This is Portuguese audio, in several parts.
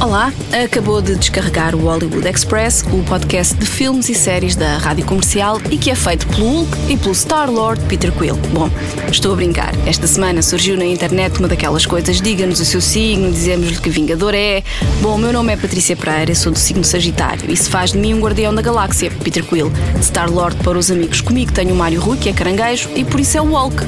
Olá, acabou de descarregar o Hollywood Express, o podcast de filmes e séries da rádio comercial e que é feito pelo Hulk e pelo Star-Lord Peter Quill. Bom, estou a brincar. Esta semana surgiu na internet uma daquelas coisas: diga-nos o seu signo, dizemos-lhe que Vingador é. Bom, o meu nome é Patrícia Pereira, sou do signo Sagitário. Isso faz de mim um guardião da galáxia, Peter Quill. Star-Lord para os amigos comigo tenho o Mário Rui, que é caranguejo, e por isso é o Hulk.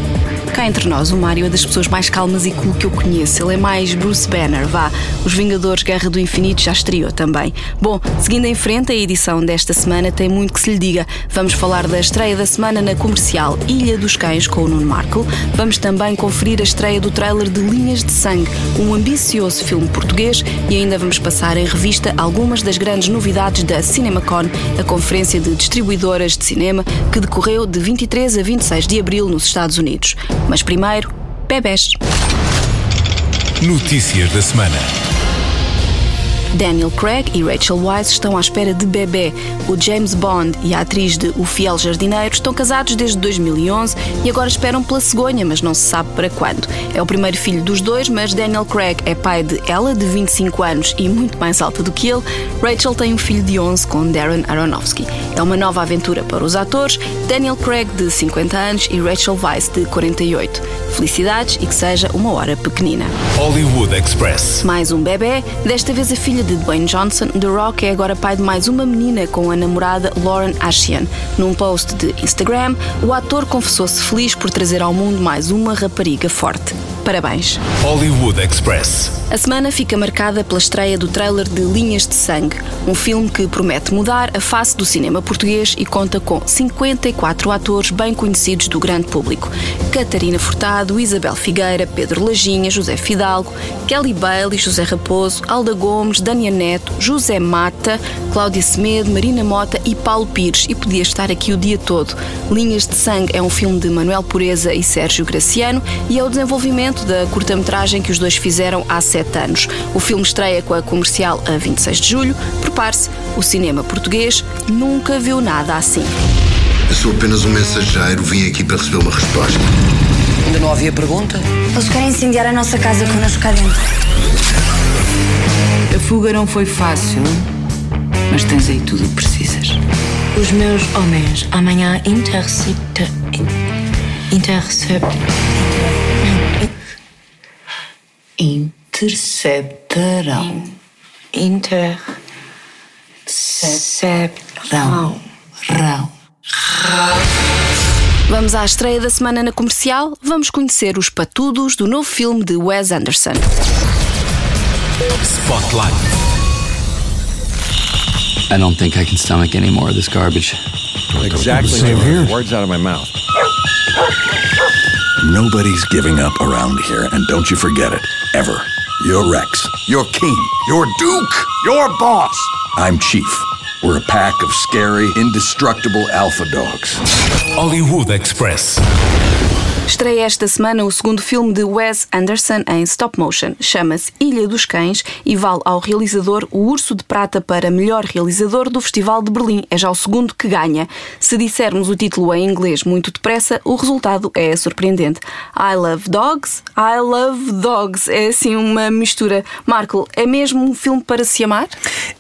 Cá entre nós, o Mário é das pessoas mais calmas e cool que eu conheço. Ele é mais Bruce Banner, vá. Os Vingadores Guerra do Infinito já estreou também. Bom, seguindo em frente, a edição desta semana tem muito que se lhe diga. Vamos falar da estreia da semana na comercial Ilha dos Cães com o Nuno Marco. Vamos também conferir a estreia do trailer de Linhas de Sangue, um ambicioso filme português e ainda vamos passar em revista algumas das grandes novidades da CinemaCon, a conferência de distribuidoras de cinema que decorreu de 23 a 26 de abril nos Estados Unidos. Mas primeiro, bebés. Notícias da semana. Daniel Craig e Rachel Weisz estão à espera de bebê. O James Bond e a atriz de O Fiel Jardineiro estão casados desde 2011 e agora esperam pela cegonha, mas não se sabe para quando. É o primeiro filho dos dois, mas Daniel Craig é pai de ela, de 25 anos e muito mais alta do que ele. Rachel tem um filho de 11 com Darren Aronofsky. É uma nova aventura para os atores. Daniel Craig, de 50 anos, e Rachel Weisz, de 48. Felicidades e que seja uma hora pequenina. Hollywood Express. Mais um bebê, desta vez a filha de Dwayne Johnson, The Rock é agora pai de mais uma menina com a namorada Lauren Ashian. Num post de Instagram, o ator confessou-se feliz por trazer ao mundo mais uma rapariga forte. Parabéns. Hollywood Express. A semana fica marcada pela estreia do trailer de Linhas de Sangue, um filme que promete mudar a face do cinema português e conta com 54 atores bem conhecidos do grande público. Catarina Furtado, Isabel Figueira, Pedro Lajinha, José Fidalgo, Kelly Bailey, José Raposo, Alda Gomes, Dania Neto, José Mata, Cláudia Semedo, Marina Mota e Paulo Pires. E podia estar aqui o dia todo. Linhas de Sangue é um filme de Manuel Pureza e Sérgio Graciano e é o desenvolvimento da curta-metragem que os dois fizeram há sete anos. O filme estreia com a comercial a 26 de julho. Prepare-se, o cinema português nunca viu nada assim. Eu sou apenas um mensageiro, vim aqui para receber uma resposta. Ainda não havia pergunta? Eles querem incendiar a nossa casa connosco cá dentro. A fuga não foi fácil, mas tens aí tudo o que precisas. Os meus homens amanhã intercepta. Intercept. Interceptarão. Interceptarão. Rão. Vamos à estreia da semana na comercial. Vamos conhecer os patudos do novo filme de Wes Anderson. Spotlight. I don't think I can stomach any more of this garbage. Exactly. Words out of my mouth. Nobody's giving up around here, and don't you forget it, ever. You're Rex. You're King. You're Duke. You're Boss. I'm Chief. We're a pack of scary, indestructible alpha dogs. Hollywood Express. Estreia esta semana o segundo filme de Wes Anderson em stop motion. Chama-se Ilha dos Cães e vale ao realizador o Urso de Prata para melhor realizador do Festival de Berlim. É já o segundo que ganha. Se dissermos o título em inglês muito depressa, o resultado é surpreendente. I Love Dogs, I Love Dogs. É assim uma mistura. Marco, é mesmo um filme para se amar?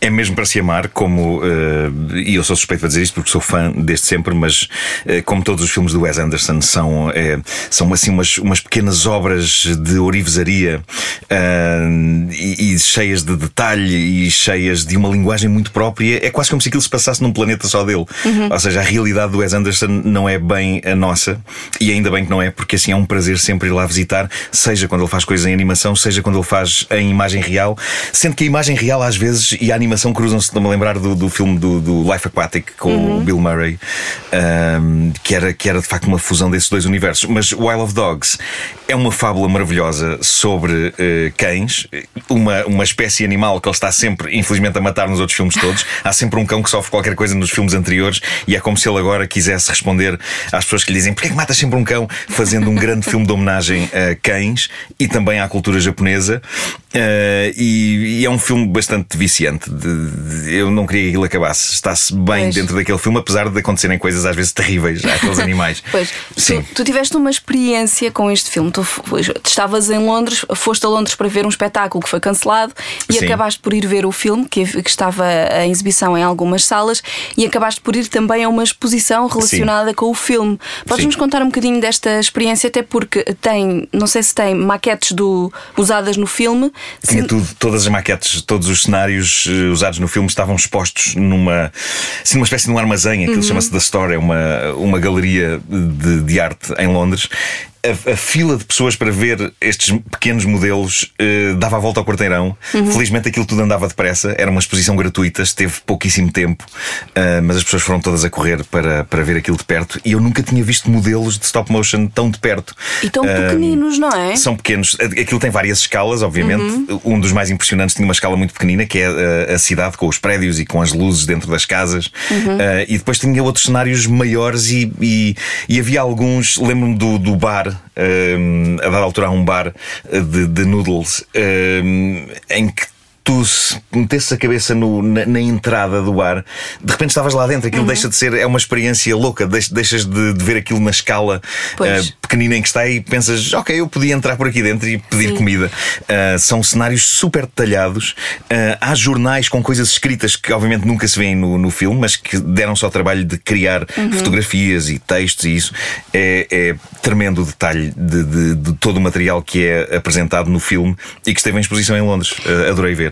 É mesmo para se amar, como. Uh, e eu sou suspeito para dizer isto porque sou fã desde sempre, mas uh, como todos os filmes do Wes Anderson são. Uh, são assim umas, umas pequenas obras de orivesaria e, e, cheias de detalhe e cheias de uma linguagem muito própria. É quase como se aquilo se passasse num planeta só dele. Uhum. Ou seja, a realidade do Wes Anderson não é bem a nossa e ainda bem que não é, porque assim é um prazer sempre ir lá visitar, seja quando ele faz coisas em animação, seja quando ele faz em imagem real. Sendo que a imagem real às vezes e a animação cruzam-se. Estou-me a lembrar do, do filme do, do, Life Aquatic com uhum. o Bill Murray, um, que, era, que era de facto uma fusão desses dois universos. Mas Wild of Dogs é uma fábula maravilhosa sobre uh, cães, uma, uma espécie animal que ele está sempre, infelizmente, a matar nos outros filmes todos. Há sempre um cão que sofre qualquer coisa nos filmes anteriores e é como se ele agora quisesse responder às pessoas que lhe dizem porquê que matas sempre um cão, fazendo um grande filme de homenagem a cães e também à cultura japonesa. Uh, e, e, é um filme bastante viciante. De, de, eu não queria que aquilo acabasse. Está-se bem pois. dentro daquele filme, apesar de acontecerem coisas às vezes terríveis àqueles animais. Pois, Sim. Tu, tu, tiveste uma experiência com este filme. Tu, tu, estavas em Londres, foste a Londres para ver um espetáculo que foi cancelado e Sim. acabaste por ir ver o filme que, que, estava em exibição em algumas salas e acabaste por ir também a uma exposição relacionada Sim. com o filme. Podes-nos contar um bocadinho desta experiência, até porque tem, não sei se tem maquetes do, usadas no filme. Tinha tudo, todas as maquetes, todos os cenários uh, usados no filme estavam expostos numa, assim, numa espécie de um armazém, aquilo uhum. chama-se The Store, é uma, uma galeria de, de arte em Londres a, a, fila de pessoas para ver estes pequenos modelos uh, dava a volta ao quarteirão. Uhum. Felizmente aquilo tudo andava depressa, era uma exposição gratuita, esteve pouquíssimo tempo, uh, mas as pessoas foram todas a correr para, para ver aquilo de perto e eu nunca tinha visto modelos de stop motion tão de perto. E tão uh, pequeninos, não é? São pequenos. Aquilo tem várias escalas, obviamente. Uhum. Um dos mais impressionantes tinha uma escala muito pequenina, que é a, a cidade com os prédios e com as luzes dentro das casas. Uhum. e depois tinha outros cenários maiores e, e, e havia alguns, lembro-me do, do bar um, a dada altura há um bar de, de noodles um, em que tu metesses a cabeça no, na, na, entrada do bar, de repente estavas lá dentro, aquilo uhum. deixa de ser, é uma experiência louca, deixas de, de ver aquilo na escala uh, pequenina em que está e pensas, ok, eu podia entrar por aqui dentro e pedir Sim. comida. Uh, são cenários super detalhados, uh, há jornais com coisas escritas que obviamente nunca se vêem no, no filme, mas que deram só o trabalho de criar uhum. fotografias e textos e isso. É, é tremendo o detalhe de, de, de, todo o material que é apresentado no filme e que esteve em exposição em Londres. adorei ver.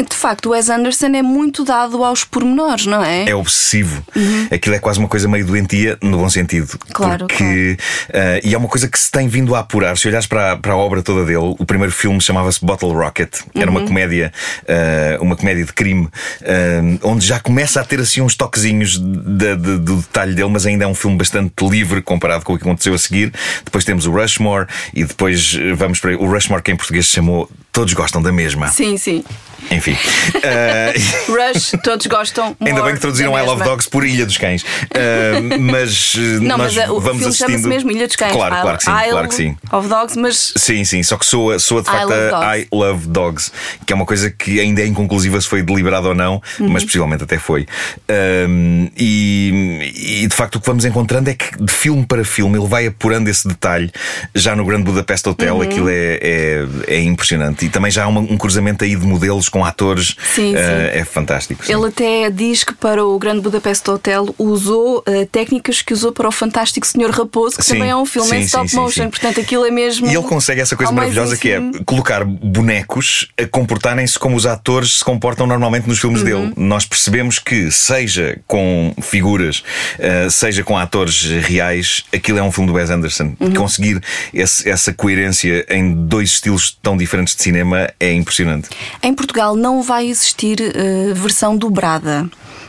De facto, o Wes Anderson é muito dado aos pormenores, não é? É obsessivo. Uhum. Aquilo é quase uma coisa meio doentia, no bom sentido. Claro. Porque, claro. Uh, e é uma coisa que se tem vindo a apurar. Se olhares para, para a obra toda dele, o primeiro filme chamava-se Bottle Rocket. Era uhum. uma comédia, uh, uma comédia de crime, uh, onde já começa a ter assim uns toquezinhos de, de, do detalhe dele, mas ainda é um filme bastante livre comparado com o que aconteceu a seguir. Depois temos o Rushmore e depois vamos para o Rushmore, que em português se chamou Todos Gostam da Mesma. Sim, sim. Enfim. Uh... Rush, todos gostam. Ainda bem que traduziram I Love Dogs por Ilha dos Cães. Uh, mas Não, nós mas o vamos filme assistindo. mesmo Ilha dos Cães. Claro, claro que sim. Isle claro que sim. of Dogs, mas. Sim, sim. Só que soa, soa de facto I a I Love Dogs, que é uma coisa que ainda é inconclusiva se foi deliberado ou não, uhum. mas possivelmente até foi. Um, e, e, de facto o que vamos encontrando é que de filme para filme ele vai apurando esse detalhe. Já no Grande Budapest Hotel, uhum. aquilo é, é, é, impressionante. E também já há uma, um cruzamento aí de modelos com atores. Sim, uh, é fantástico. Sim. Ele até diz que para o Grande Budapest Hotel usou uh, técnicas que usou para o Fantástico Senhor Raposo, que sim, também é um filme sim, em stop motion, portanto aquilo é mesmo. E ele consegue essa coisa maravilhosa que é colocar bonecos a comportarem-se como os atores se comportam normalmente nos filmes uhum. dele. Nós percebemos que, seja com figuras, uh, seja com atores reais, aquilo é um filme do Wes Anderson. Uhum. Conseguir esse, essa coerência em dois estilos tão diferentes de cinema é impressionante. Em Portugal não vai existir uh, versão dobrada.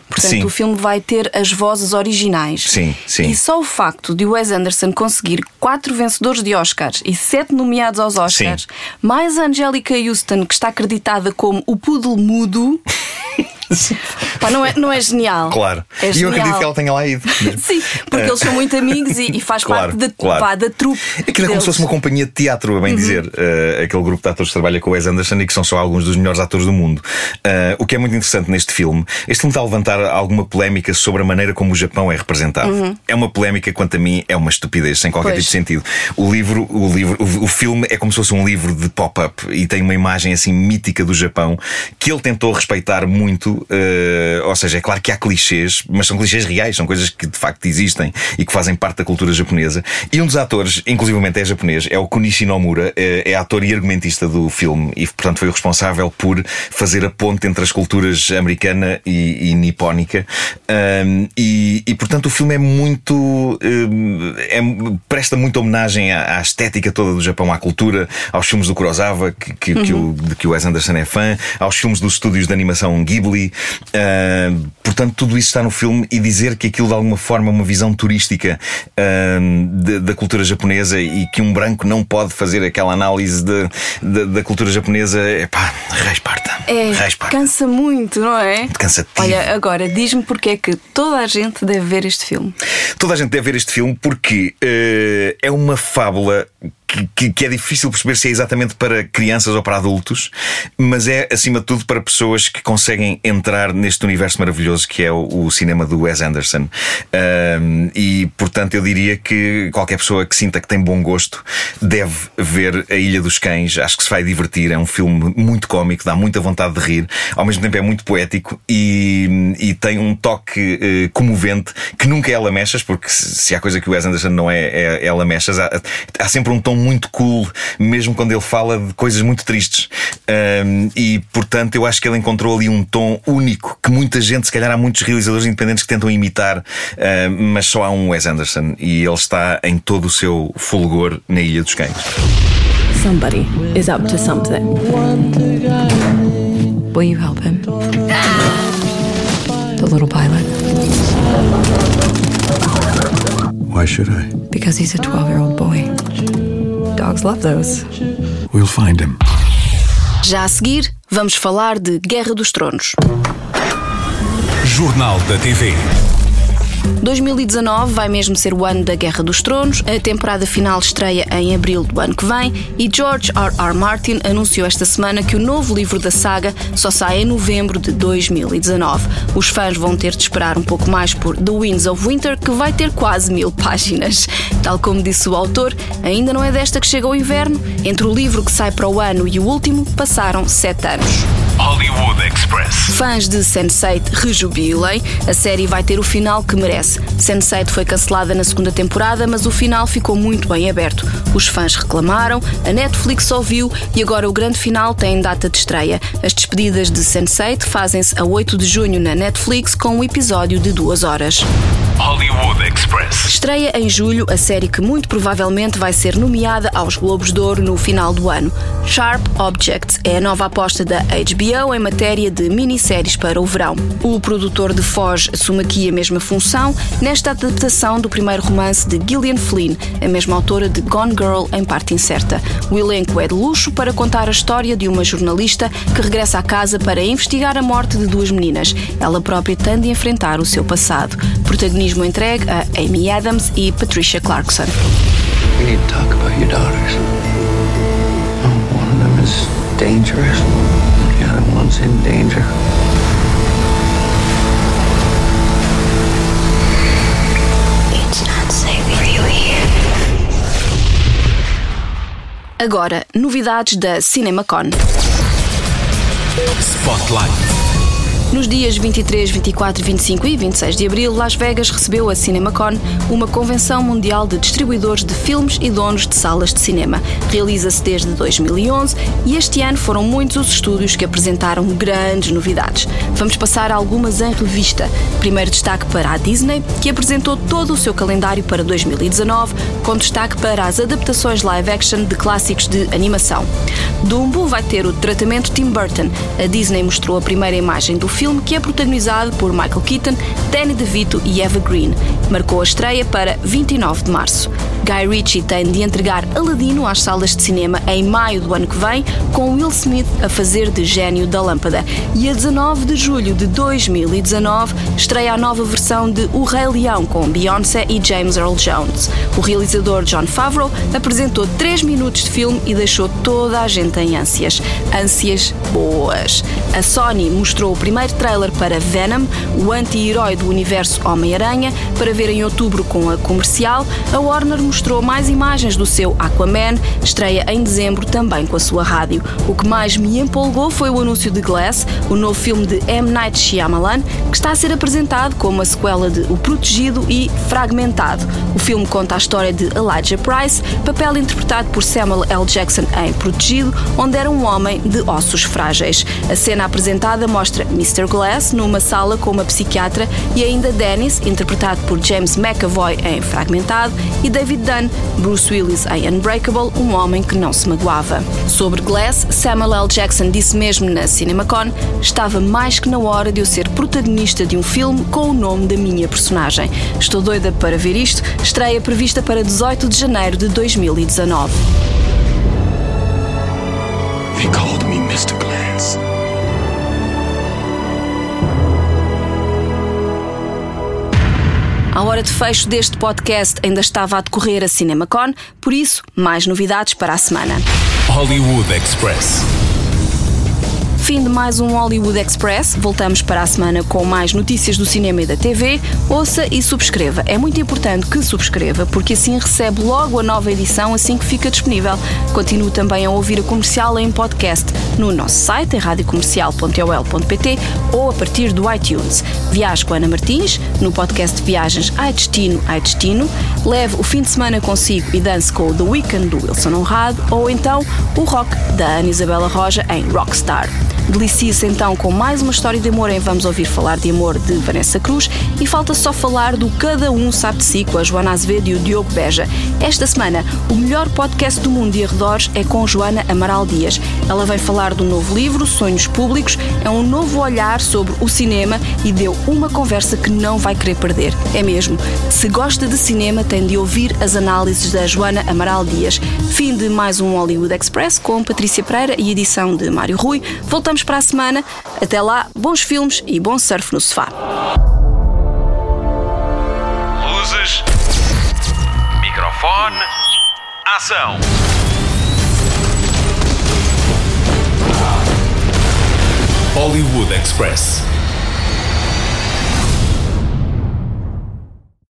Portanto, sim. o filme vai ter as vozes originais. Sim, sim. E só o facto de Wes Anderson conseguir quatro vencedores de Oscars e sete nomeados aos Oscars, sim. mais a Angelica Houston, que está acreditada como o poodle mudo. Pá, não, é, não é genial. Claro. É e eu acredito que ela tenha lá ido. Sim, porque eles são muito amigos e, e faz claro, parte da, claro. pá, da trupe. Aquilo é como se fosse uma companhia de teatro, a bem uhum. dizer. Uh, aquele grupo de atores que trabalha com o Wes Anderson e que são só alguns dos melhores atores do mundo. Uh, o que é muito interessante neste filme, este filme está a levantar alguma polémica sobre a maneira como o Japão é representado. Uhum. É uma polémica, quanto a mim, é uma estupidez, sem qualquer pois. tipo de sentido. O livro, o livro, o, o filme é como se fosse um livro de pop-up e tem uma imagem assim mítica do Japão que ele tentou respeitar muito. Uh, ou seja, é claro que há clichês, mas são clichês reais, são coisas que de facto existem e que fazem parte da cultura japonesa. E um dos atores, inclusivamente é japonês, é o Kunishi Nomura, é, é ator e argumentista do filme e, portanto, foi o responsável por fazer a ponte entre as culturas americana e, e nipónica. Um, e, e, portanto, o filme é muito. Um, é, presta muita homenagem à, à, estética toda do Japão, à cultura, aos filmes do Kurosawa, que, que, uhum. que, o, de que o Wes Anderson é fã, aos filmes dos estúdios de animação Ghibli. Uh, portanto, tudo isso está no filme e dizer que aquilo de alguma forma é uma visão turística uh, de, da cultura japonesa e que um branco não pode fazer aquela análise de, de, da cultura japonesa, é pá, resparta. É, cansa muito, não é? Cansativo. Olha, agora diz-me porque é que toda a gente deve ver este filme. Toda a gente deve ver este filme porque uh, é uma fábula que, que, é difícil perceber se é exatamente para crianças ou para adultos, mas é acima de tudo para pessoas que conseguem entrar neste universo maravilhoso que é o, o cinema do Wes Anderson. Um, e portanto eu diria que qualquer pessoa que sinta que tem bom gosto deve ver A Ilha dos Cães. Acho que se vai divertir. É um filme muito cómico, dá muita vontade de rir, ao mesmo tempo é muito poético e, e tem um toque uh, comovente que nunca é lamechas, porque se há coisa que o Wes Anderson não é, é, é lamechas, há, há sempre um tom muito cool, mesmo quando ele fala de coisas muito tristes. Um, e portanto eu acho que ele encontrou ali um tom único que muita gente, se calhar há muitos realizadores independentes que tentam imitar, uh, mas só há um Wes Anderson e ele está em todo o seu fulgor na Ilha dos Cães. Somebody is up to something. Will you help him? The little pilot. Why should I? Because he's a 12 year old boy. Dogs love those. We'll find him. Já a seguir, vamos falar de Guerra dos Tronos. Jornal da TV. 2019 vai mesmo ser o ano da Guerra dos Tronos. A temporada final estreia em abril do ano que vem e George R. R. Martin anunciou esta semana que o novo livro da saga só sai em novembro de 2019. Os fãs vão ter de esperar um pouco mais por The Winds of Winter, que vai ter quase mil páginas. Tal como disse o autor, ainda não é desta que chega o inverno. Entre o livro que sai para o ano e o último, passaram sete anos. Hollywood Express. Fãs de Sense8 rejubilem, a série vai ter o final que merece. Sense8 foi cancelada na segunda temporada, mas o final ficou muito bem aberto. Os fãs reclamaram, a Netflix ouviu e agora o grande final tem data de estreia. As despedidas de Sense8 fazem-se a 8 de junho na Netflix com um episódio de duas horas. Hollywood Express. Estreia em julho a série que muito provavelmente vai ser nomeada aos Globos de Ouro no final do ano. Sharp Objects é a nova aposta da HBO em matéria de minisséries para o verão. O produtor de Foz assume aqui a mesma função nesta adaptação do primeiro romance de Gillian Flynn, a mesma autora de Gone Girl em parte incerta. O elenco é de luxo para contar a história de uma jornalista que regressa à casa para investigar a morte de duas meninas. Ela própria tem de enfrentar o seu passado. Protagonismo entregue a Amy Adams e Patricia Clarkson. We need to talk about your daughters. One of them is dangerous. The other one's in danger. Agora, novidades da CinemaCon. Spotlight. Nos dias 23, 24, 25 e 26 de abril, Las Vegas recebeu a CinemaCon, uma convenção mundial de distribuidores de filmes e donos de salas de cinema. Realiza-se desde 2011 e este ano foram muitos os estúdios que apresentaram grandes novidades. Vamos passar algumas em revista. Primeiro destaque para a Disney, que apresentou todo o seu calendário para 2019, com destaque para as adaptações live action de clássicos de animação. Dumbo vai ter o tratamento Tim Burton. A Disney mostrou a primeira imagem do filme que é protagonizado por Michael Keaton, Danny DeVito e Eva Green. Marcou a estreia para 29 de março. Guy Ritchie tem de entregar Aladino às salas de cinema em maio do ano que vem, com Will Smith a fazer de gênio da lâmpada. E a 19 de julho de 2019 estreia a nova versão de O Rei Leão com Beyoncé e James Earl Jones. O realizador John Favreau apresentou 3 minutos de filme e deixou toda a gente em ânsias. Ânsias boas. A Sony mostrou o primeiro trailer para Venom, o anti-herói do universo Homem-Aranha, para ver em outubro com a comercial. A Warner mostrou mais imagens do seu Aquaman, estreia em dezembro também com a sua rádio. O que mais me empolgou foi o anúncio de Glass, o novo filme de M. Night Shyamalan, que está a ser apresentado como a sequela de O Protegido e Fragmentado. O filme conta a história de Elijah Price, papel interpretado por Samuel L. Jackson em Protegido, onde era um homem de ossos frágeis. A cena apresentada mostra Mr. Glass numa sala com uma psiquiatra e ainda Dennis, interpretado por James McAvoy em Fragmentado, e David Dunn, Bruce Willis em Unbreakable, um homem que não se magoava. Sobre Glass, Samuel L. Jackson disse mesmo na CinemaCon: estava mais que na hora de eu ser protagonista de um filme com o nome da minha personagem. Estou doida para ver isto. Estreia prevista para 18 de janeiro de 2019. They called A hora de fecho deste podcast ainda estava a decorrer a CinemaCon, por isso, mais novidades para a semana. Hollywood Express. Fim de mais um Hollywood Express. Voltamos para a semana com mais notícias do cinema e da TV. Ouça e subscreva. É muito importante que subscreva, porque assim recebe logo a nova edição assim que fica disponível. Continue também a ouvir a comercial em podcast no nosso site, em radiocomercial.ol.pt ou a partir do iTunes. Viaje com Ana Martins no podcast de viagens Ai Destino, Ai Destino. Leve o fim de semana consigo e dance com o The Weekend do Wilson Honrado ou então o rock da Ana Isabela Roja em Rockstar. Delicie-se então com mais uma história de amor em Vamos Ouvir Falar de Amor de Vanessa Cruz e falta só falar do Cada Um Sabe de Si com a Joana Azevedo e o Diogo Beja. Esta semana, o melhor podcast do mundo de arredores é com Joana Amaral Dias. Ela vem falar do novo livro, Sonhos Públicos, é um novo olhar sobre o cinema e deu uma conversa que não vai querer perder. É mesmo, se gosta de cinema, tem de ouvir as análises da Joana Amaral Dias. Fim de mais um Hollywood Express com Patrícia Pereira e edição de Mário Rui. Voltamos para a semana. Até lá, bons filmes e bom surf no sofá. Luzes. Microfone. Ação. Hollywood Express.